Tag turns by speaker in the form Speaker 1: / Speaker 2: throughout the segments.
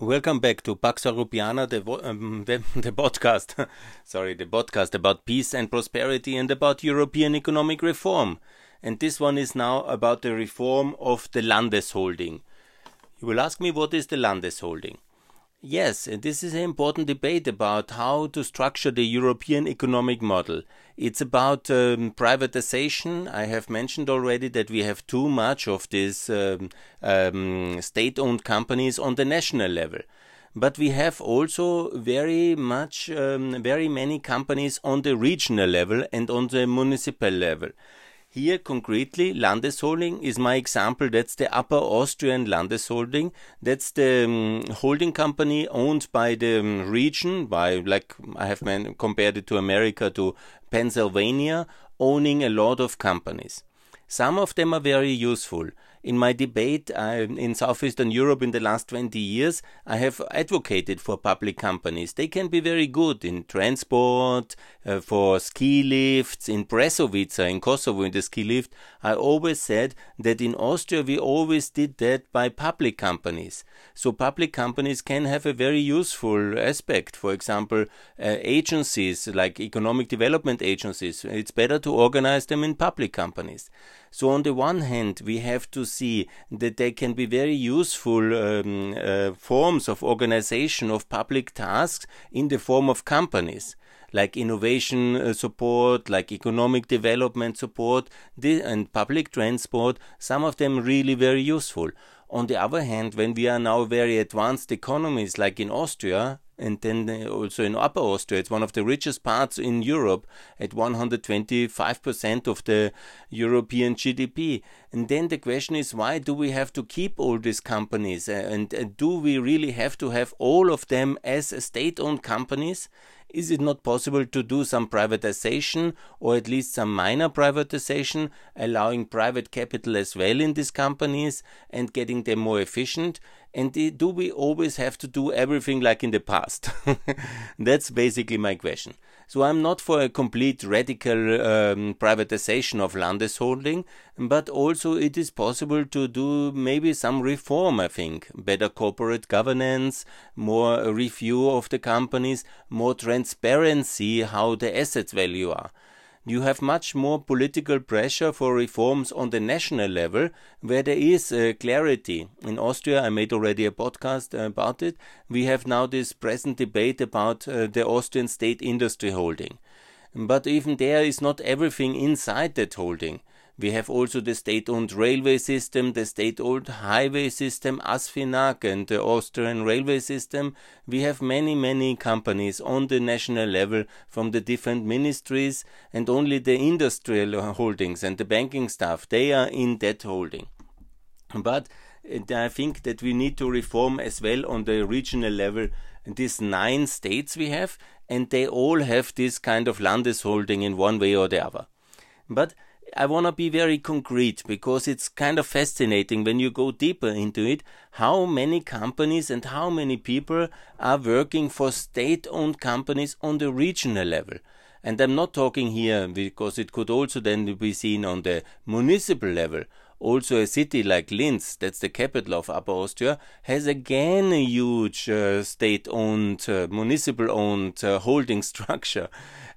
Speaker 1: Welcome back to Pax Europiana, the, um, the, the podcast. Sorry, the podcast about peace and prosperity and about European economic reform. And this one is now about the reform of the Landesholding. You will ask me what is the Landesholding? Yes, and this is an important debate about how to structure the European economic model. It's about um, privatization. I have mentioned already that we have too much of these um, um, state owned companies on the national level. But we have also very much, um, very many companies on the regional level and on the municipal level. Here concretely, Landesholding is my example. That's the Upper Austrian Landesholding. That's the um, holding company owned by the um, region, by like I have compared it to America to Pennsylvania, owning a lot of companies. Some of them are very useful in my debate uh, in Southeastern Europe in the last 20 years, I have advocated for public companies. They can be very good in transport, uh, for ski lifts, in Brezovica in Kosovo in the ski lift. I always said that in Austria we always did that by public companies. So public companies can have a very useful aspect. For example, uh, agencies like economic development agencies, it's better to organize them in public companies. So on the one hand, we have to see that they can be very useful um, uh, forms of organization of public tasks in the form of companies like innovation uh, support, like economic development support, and public transport, some of them really very useful. On the other hand, when we are now very advanced economies like in Austria, and then also in Upper Austria. It's one of the richest parts in Europe at 125% of the European GDP. And then the question is, why do we have to keep all these companies? And, and do we really have to have all of them as state owned companies? Is it not possible to do some privatization or at least some minor privatization, allowing private capital as well in these companies and getting them more efficient? And do we always have to do everything like in the past? That's basically my question. So I'm not for a complete radical um, privatization of Landesholding, but also it is possible to do maybe some reform, I think. Better corporate governance, more review of the companies, more transparency how the assets value are you have much more political pressure for reforms on the national level where there is uh, clarity. In Austria, I made already a podcast about it. We have now this present debate about uh, the Austrian state industry holding. But even there is not everything inside that holding. We have also the state-owned railway system, the state-owned highway system, ASFINAG, and the Austrian railway system. We have many, many companies on the national level from the different ministries, and only the industrial holdings and the banking staff, they are in that holding. But I think that we need to reform as well on the regional level these nine states we have, and they all have this kind of Landesholding in one way or the other. But I want to be very concrete because it's kind of fascinating when you go deeper into it how many companies and how many people are working for state owned companies on the regional level. And I'm not talking here because it could also then be seen on the municipal level also, a city like Linz, that's the capital of Upper Austria, has again a huge uh, state owned, uh, municipal owned uh, holding structure.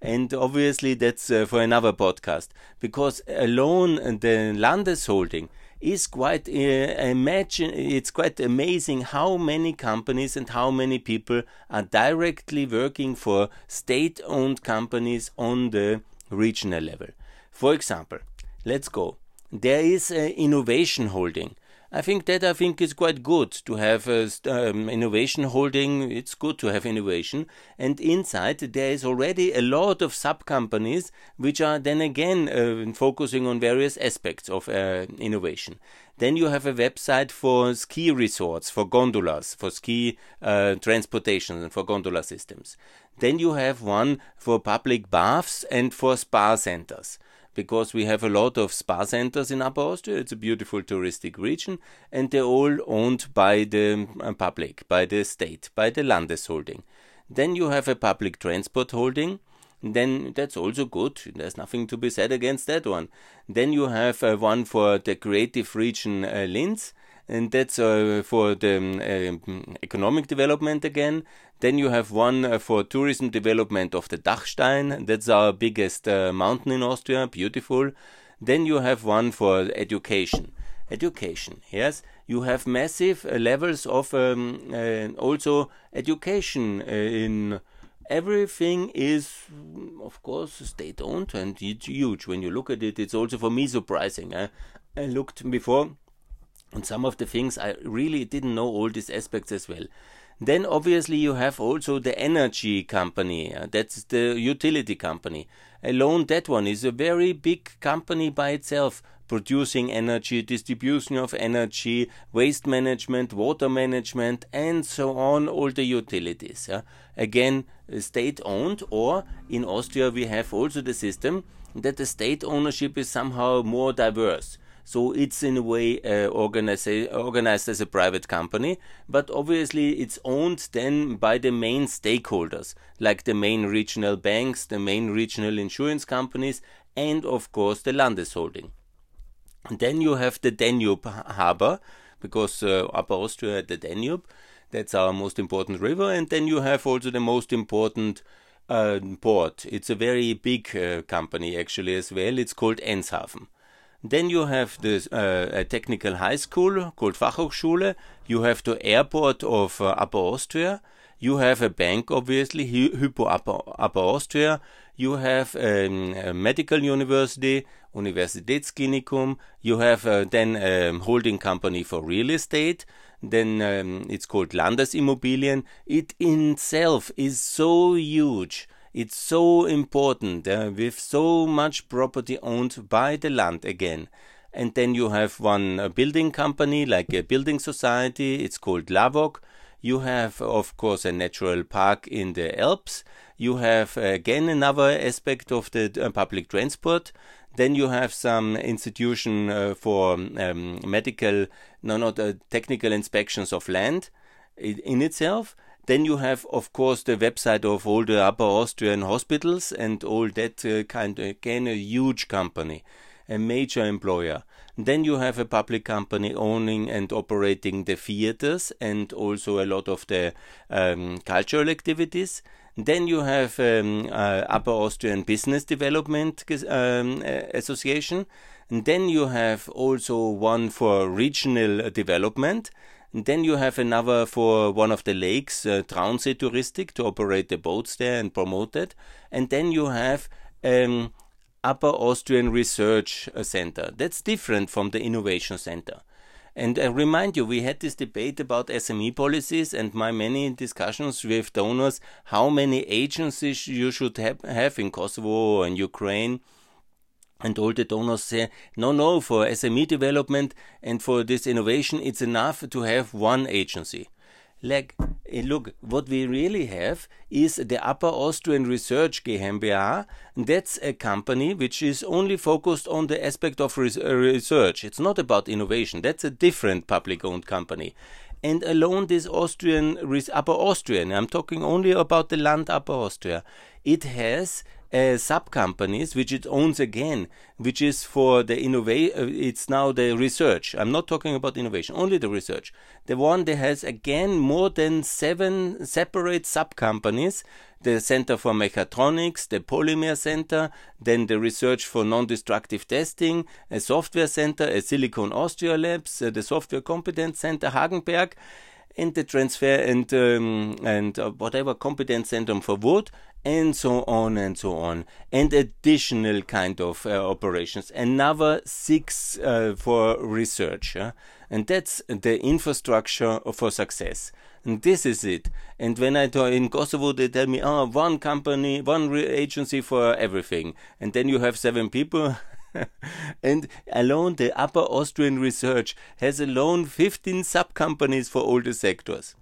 Speaker 1: And obviously, that's uh, for another podcast because alone the Landesholding is quite uh, imagine it's quite amazing how many companies and how many people are directly working for state owned companies on the regional level. For example, let's go there is innovation holding. I think that I think is quite good to have a um, innovation holding. It's good to have innovation, and inside there is already a lot of sub companies which are then again uh, focusing on various aspects of uh, innovation. Then you have a website for ski resorts, for gondolas, for ski uh, transportation, and for gondola systems. Then you have one for public baths and for spa centers because we have a lot of spa centers in Upper Austria. It's a beautiful touristic region, and they're all owned by the uh, public, by the state, by the Landesholding. Then you have a public transport holding. Then that's also good. There's nothing to be said against that one. Then you have uh, one for the creative region uh, Linz, and that's uh, for the um, economic development again. Then you have one uh, for tourism development of the Dachstein. That's our biggest uh, mountain in Austria, beautiful. Then you have one for education. Education, yes, you have massive uh, levels of um, also education in everything is of course state owned and it's huge when you look at it it's also for me surprising eh? i looked before and some of the things i really didn't know all these aspects as well then obviously you have also the energy company uh, that's the utility company alone that one is a very big company by itself producing energy distribution of energy waste management water management and so on all the utilities yeah? again state owned or in austria we have also the system that the state ownership is somehow more diverse so it's in a way uh, organized, as a private company, but obviously it's owned then by the main stakeholders, like the main regional banks, the main regional insurance companies, and of course the Landesholding. And then you have the Danube harbor, because uh, Upper Austria had the Danube, that's our most important river, and then you have also the most important uh, port. It's a very big uh, company actually as well. It's called Ennshafen. Then you have the uh, a technical high school called Fachhochschule. You have the airport of uh, Upper Austria. You have a bank, obviously, Hypo Upper, Upper Austria. You have um, a medical university, Universitätsklinikum. You have uh, then a holding company for real estate. Then um, it's called Landesimmobilien. It in itself is so huge it's so important uh, with so much property owned by the land again. And then you have one building company, like a building society, it's called LAWOG. You have, of course, a natural park in the Alps. You have again another aspect of the uh, public transport. Then you have some institution uh, for um, medical, no, not uh, technical inspections of land in itself. Then you have, of course, the website of all the Upper Austrian hospitals and all that uh, kind. Of, again, a huge company, a major employer. Then you have a public company owning and operating the theaters and also a lot of the um, cultural activities. Then you have um, uh, Upper Austrian Business Development um, Association. And then you have also one for regional development. And then you have another for one of the lakes, uh, Traunsee Touristic, to operate the boats there and promote it. And then you have um, Upper Austrian Research uh, Center. That's different from the Innovation Center. And I remind you, we had this debate about SME policies and my many discussions with donors how many agencies you should have, have in Kosovo and Ukraine and all the donors say, no, no, for SME development and for this innovation, it's enough to have one agency. Like, eh, look, what we really have is the Upper Austrian Research GmbH. That's a company which is only focused on the aspect of uh, research. It's not about innovation. That's a different public owned company. And alone, this Austrian, Upper Austrian, I'm talking only about the land Upper Austria, it has uh, sub companies which it owns again, which is for the innovation. Uh, it's now the research. I'm not talking about innovation, only the research. The one that has again more than seven separate sub companies. The Center for Mechatronics, the Polymer Center, then the Research for Non-Destructive Testing, a Software Center, a Silicon Austria Labs, uh, the Software Competence Center Hagenberg, and the transfer and um, and uh, whatever competence center for wood and so on and so on and additional kind of uh, operations. Another six uh, for research and that's the infrastructure for success. And this is it. And when i talk in kosovo they tell me oh one company one agency for everything. And then you have seven people. And alone the upper austrian research has alone 15 sub companies for all the sectors.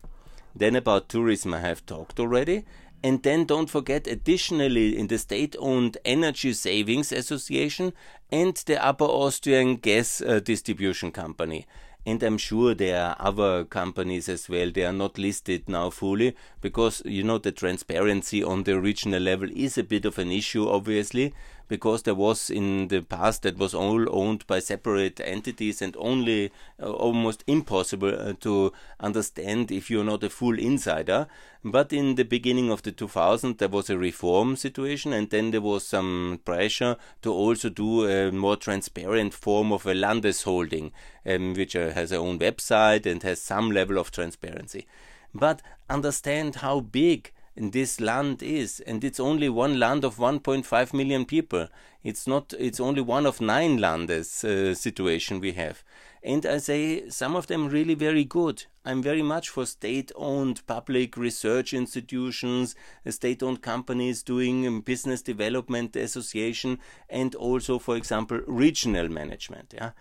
Speaker 1: Then about tourism i have talked already and then don't forget, additionally, in the state owned Energy Savings Association and the Upper Austrian Gas uh, Distribution Company. And I'm sure there are other companies as well. They are not listed now fully because, you know, the transparency on the regional level is a bit of an issue, obviously because there was in the past that was all owned by separate entities and only uh, almost impossible uh, to understand if you're not a full insider. But in the beginning of the 2000s, there was a reform situation, and then there was some pressure to also do a more transparent form of a Landesholding, um, which uh, has its own website and has some level of transparency. But understand how big this land is and it's only one land of 1.5 million people. It's not it's only one of nine landes uh, situation we have. And i say some of them really very good. I'm very much for state owned public research institutions uh, state owned companies doing um, business development association and also for example regional management yeah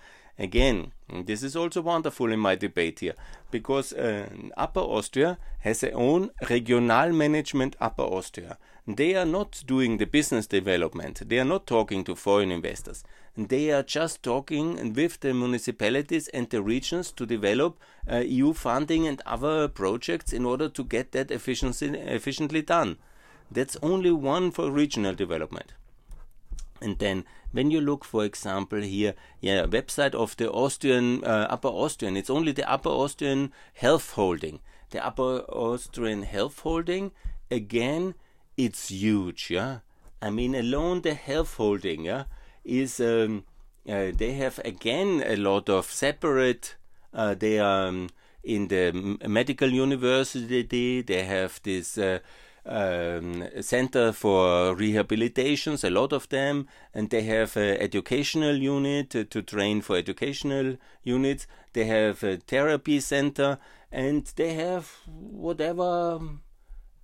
Speaker 1: Again, this is also wonderful in my debate here, because uh, Upper Austria has their own regional management Upper Austria. They are not doing the business development, they are not talking to foreign investors. They are just talking with the municipalities and the regions to develop uh, EU funding and other projects in order to get that efficiency, efficiently done. That's only one for regional development. And then when you look, for example, here, yeah, website of the Austrian, uh, Upper Austrian, it's only the Upper Austrian Health Holding. The Upper Austrian Health Holding, again, it's huge, yeah. I mean, alone the Health Holding, yeah, is, um, uh, they have again a lot of separate, uh, they are um, in the medical university, they have this, uh, um, center for rehabilitations, a lot of them, and they have an educational unit to, train for educational units. They have a therapy center, and they have whatever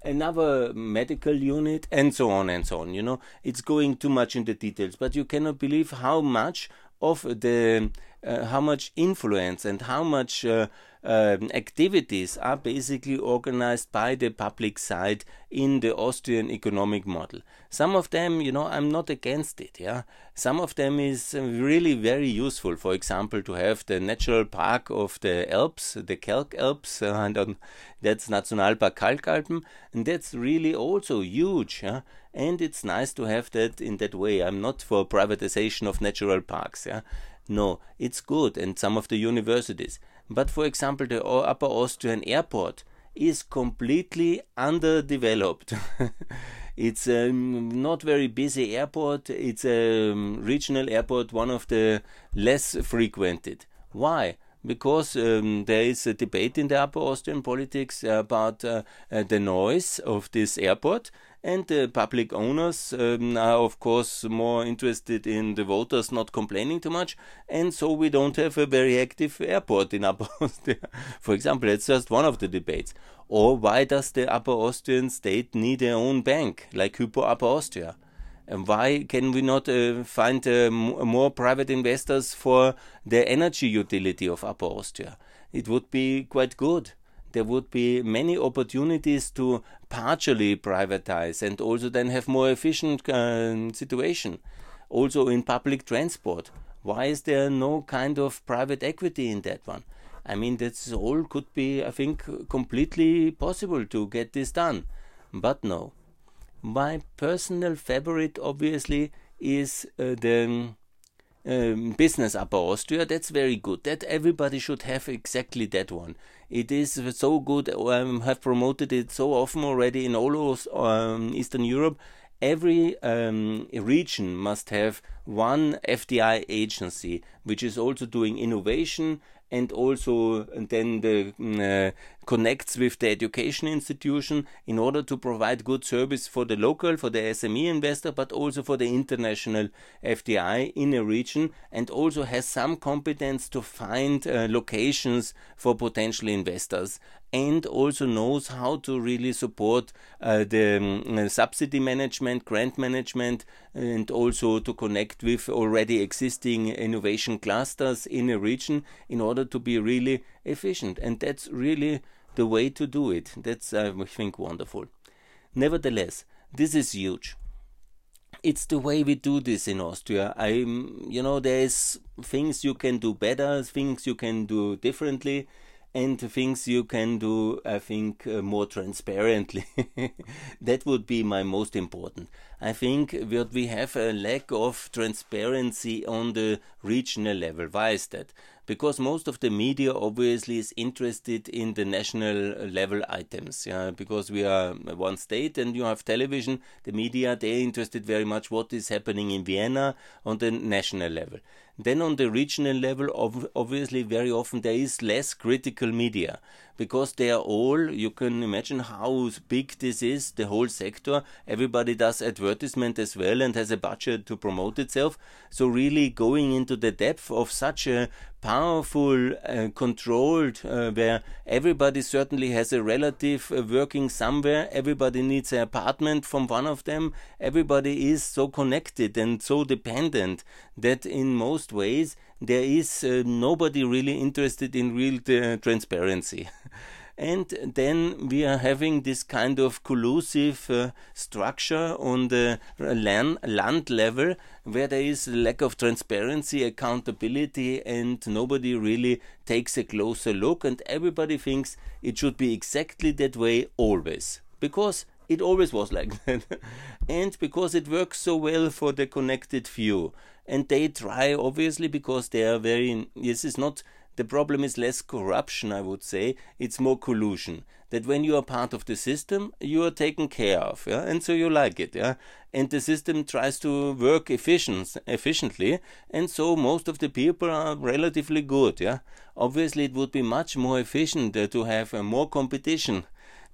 Speaker 1: another medical unit, and so on and so on. You know, it's going too much into details, but you cannot believe how much of the uh, how much influence and how much uh, um, activities are basically organized by the public side in the Austrian economic model. Some of them, you know, I'm not against it. Yeah, some of them is really very useful. For example, to have the natural park of the Alps, the Kalk Alps, uh, and um, that's Nationalpark Kalkalpen, and that's really also huge. Yeah? And it's nice to have that in that way. I'm not for privatization of natural parks. Yeah, no, it's good, and some of the universities. But for example, the Upper Austrian airport is completely underdeveloped. it's a not very busy airport. It's a regional airport, one of the less frequented. Why? Because um, there is a debate in the Upper Austrian politics about uh, uh, the noise of this airport and the public owners um, are, of course, more interested in the voters not complaining too much, and so we don't have a very active airport in Upper Austria. For example, it's just one of the debates. Or why does the Upper Austrian state need their own bank, like Hypo Upper Austria? And why can we not uh, find uh, more private investors for the energy utility of Upper Austria? It would be quite good there would be many opportunities to partially privatize and also then have more efficient uh, situation. Also in public transport, why is there no kind of private equity in that one? I mean, that's all could be, I think, completely possible to get this done. But no. My personal favorite, obviously, is uh, the um, business upper Austria. That's very good. That everybody should have exactly that one. It is so good. I um, have promoted it so often already in all of um, Eastern Europe. Every um, region must have one FDI agency, which is also doing innovation and also then the mm, uh, connects with the education institution in order to provide good service for the local for the SME investor but also for the international FDI in a region and also has some competence to find uh, locations for potential investors and also knows how to really support uh, the um, subsidy management, grant management, and also to connect with already existing innovation clusters in a region in order to be really efficient. And that's really the way to do it. That's, I think, wonderful. Nevertheless, this is huge. It's the way we do this in Austria. I, you know, there's things you can do better, things you can do differently and things you can do, I think, uh, more transparently. that would be my most important. I think that we have a lack of transparency on the regional level. Why is that? Because most of the media obviously is interested in the national level items. Yeah, because we are one state and you have television, the media, they're interested very much what is happening in Vienna on the national level. Then on the regional level, obviously, very often there is less critical media because they are all, you can imagine how big this is, the whole sector. Everybody does advertisement as well and has a budget to promote itself. So, really going into the depth of such a powerful, uh, controlled, uh, where everybody certainly has a relative uh, working somewhere, everybody needs an apartment from one of them, everybody is so connected and so dependent that in most ways there is uh, nobody really interested in real uh, transparency. and then we are having this kind of collusive uh, structure on the land, land level where there is a lack of transparency, accountability, and nobody really takes a closer look, and everybody thinks it should be exactly that way always. Because it always was like that. and because it works so well for the connected few. And they try, obviously, because they are very. This is not the problem is less corruption, I would say. It's more collusion. That when you are part of the system, you are taken care of, yeah, and so you like it, yeah. And the system tries to work efficient, efficiently, and so most of the people are relatively good, yeah. Obviously, it would be much more efficient uh, to have uh, more competition,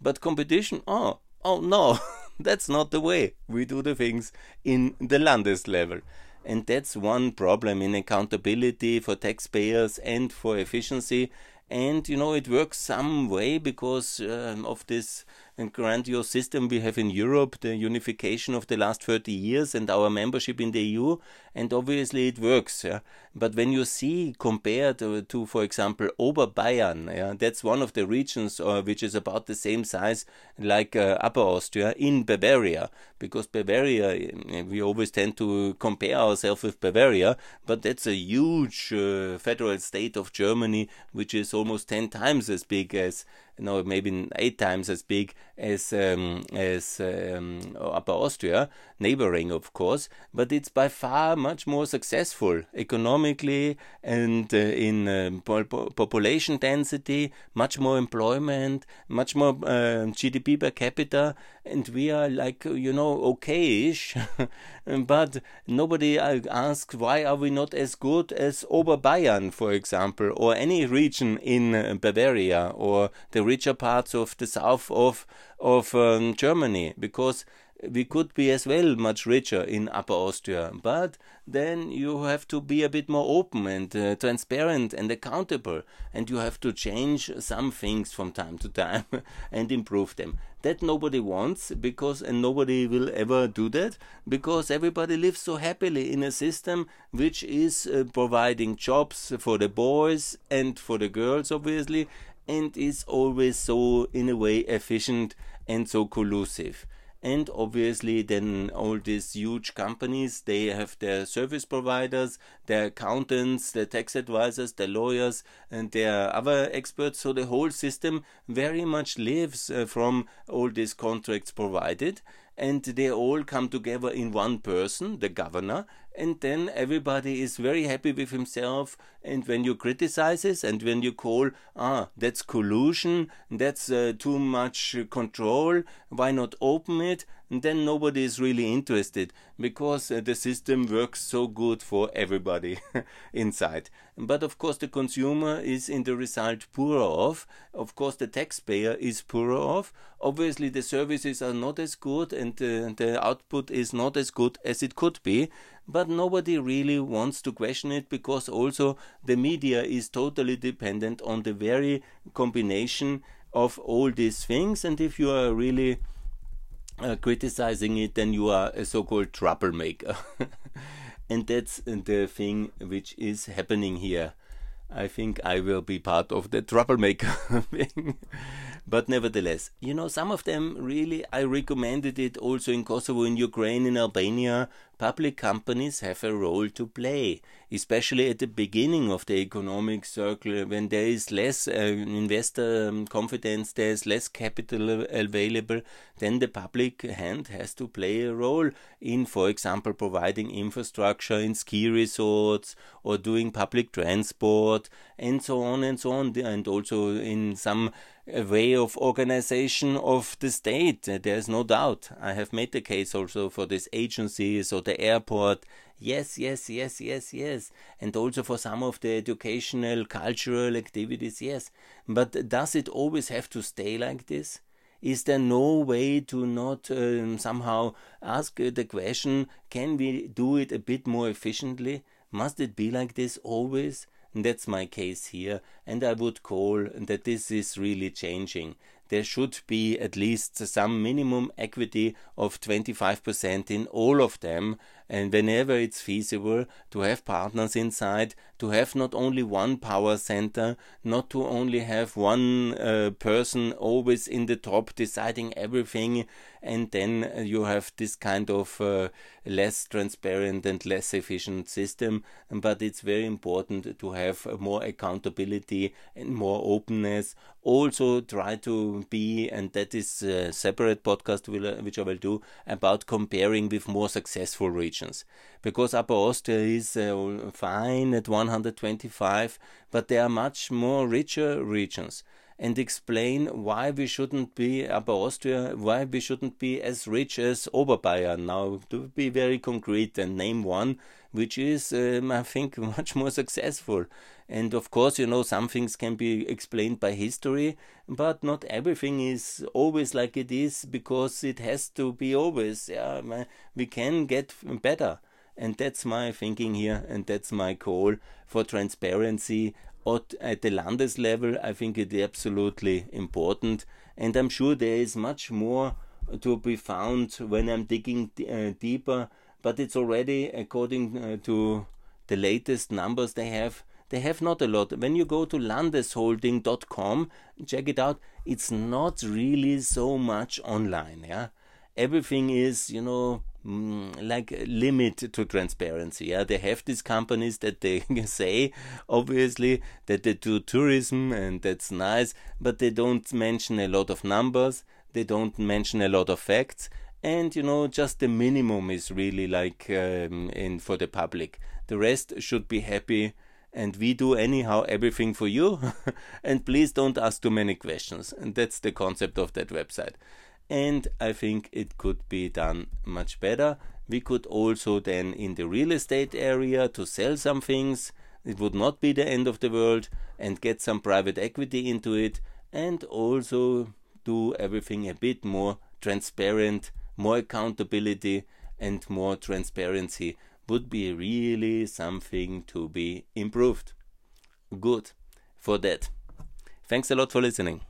Speaker 1: but competition, oh, oh no, that's not the way we do the things in the Landes level. And that's one problem in accountability for taxpayers and for efficiency. And you know, it works some way because um, of this grandiose system we have in Europe, the unification of the last 30 years and our membership in the EU, and obviously it works. Yeah? But when you see compared to, to for example, Oberbayern, yeah, that's one of the regions uh, which is about the same size like uh, Upper Austria in Bavaria, because Bavaria, eh, we always tend to compare ourselves with Bavaria, but that's a huge uh, federal state of Germany, which is almost 10 times as big as no, maybe eight times as big as um, as um, Upper Austria, neighboring, of course, but it's by far much more successful economically and uh, in uh, po population density, much more employment, much more uh, GDP per capita, and we are like you know okayish, but nobody uh, asks why are we not as good as Oberbayern, for example, or any region in uh, Bavaria or the richer parts of the south of of um, Germany, because we could be as well much richer in Upper Austria, but then you have to be a bit more open and uh, transparent and accountable, and you have to change some things from time to time and improve them. That nobody wants because, and nobody will ever do that because everybody lives so happily in a system which is uh, providing jobs for the boys and for the girls, obviously, and is always so, in a way, efficient and so collusive. And obviously then all these huge companies they have their service providers their accountants their tax advisors their lawyers and their other experts. So the whole system very much lives uh, from all these contracts provided. And they all come together in one person, the governor, and then everybody is very happy with himself. And when you criticize it, and when you call, ah, that's collusion, that's uh, too much control, why not open it? Then nobody is really interested because uh, the system works so good for everybody inside. But of course, the consumer is in the result poorer off. Of course, the taxpayer is poorer off. Obviously, the services are not as good and uh, the output is not as good as it could be. But nobody really wants to question it because also the media is totally dependent on the very combination of all these things. And if you are really uh, criticizing it, then you are a so called troublemaker. and that's the thing which is happening here. I think I will be part of the troublemaker thing. but nevertheless, you know, some of them really, I recommended it also in Kosovo, in Ukraine, in Albania, public companies have a role to play, especially at the beginning of the economic circle when there is less uh, investor um, confidence, there is less capital available, then the public hand has to play a role in, for example, providing infrastructure in ski resorts or doing public transport and so on and so on, and also in some a way of organization of the state. There's no doubt. I have made the case also for these agencies or the airport. Yes, yes, yes, yes, yes. And also for some of the educational, cultural activities, yes. But does it always have to stay like this? Is there no way to not um, somehow ask the question can we do it a bit more efficiently? Must it be like this always? That's my case here, and I would call that this is really changing. There should be at least some minimum equity of 25% in all of them, and whenever it's feasible, to have partners inside, to have not only one power center, not to only have one uh, person always in the top deciding everything, and then you have this kind of uh, less transparent and less efficient system. But it's very important to have more accountability and more openness. Also, try to be, and that is a separate podcast which I will do about comparing with more successful regions because Upper Austria is uh, fine at 125, but there are much more richer regions. And explain why we shouldn't be Upper Austria, why we shouldn't be as rich as Oberbayern. Now, to be very concrete and name one, which is, um, I think, much more successful. And of course, you know, some things can be explained by history, but not everything is always like it is because it has to be always. Yeah, we can get better. And that's my thinking here, and that's my call for transparency at the Landes level. I think it is absolutely important, and I'm sure there is much more to be found when I'm digging uh, deeper. But it's already, according uh, to the latest numbers they have, they have not a lot. When you go to landesholding.com, check it out. It's not really so much online. Yeah, everything is, you know, mm, like limit to transparency. Yeah, they have these companies that they say obviously that they do tourism and that's nice, but they don't mention a lot of numbers. They don't mention a lot of facts, and you know just the minimum is really like um, in for the public. The rest should be happy and we do anyhow everything for you. And please don't ask too many questions. And that's the concept of that website. And I think it could be done much better. We could also then in the real estate area to sell some things. It would not be the end of the world. And get some private equity into it. And also do everything a bit more transparent, more accountability and more transparency would be really something to be improved. Good for that. Thanks a lot for listening.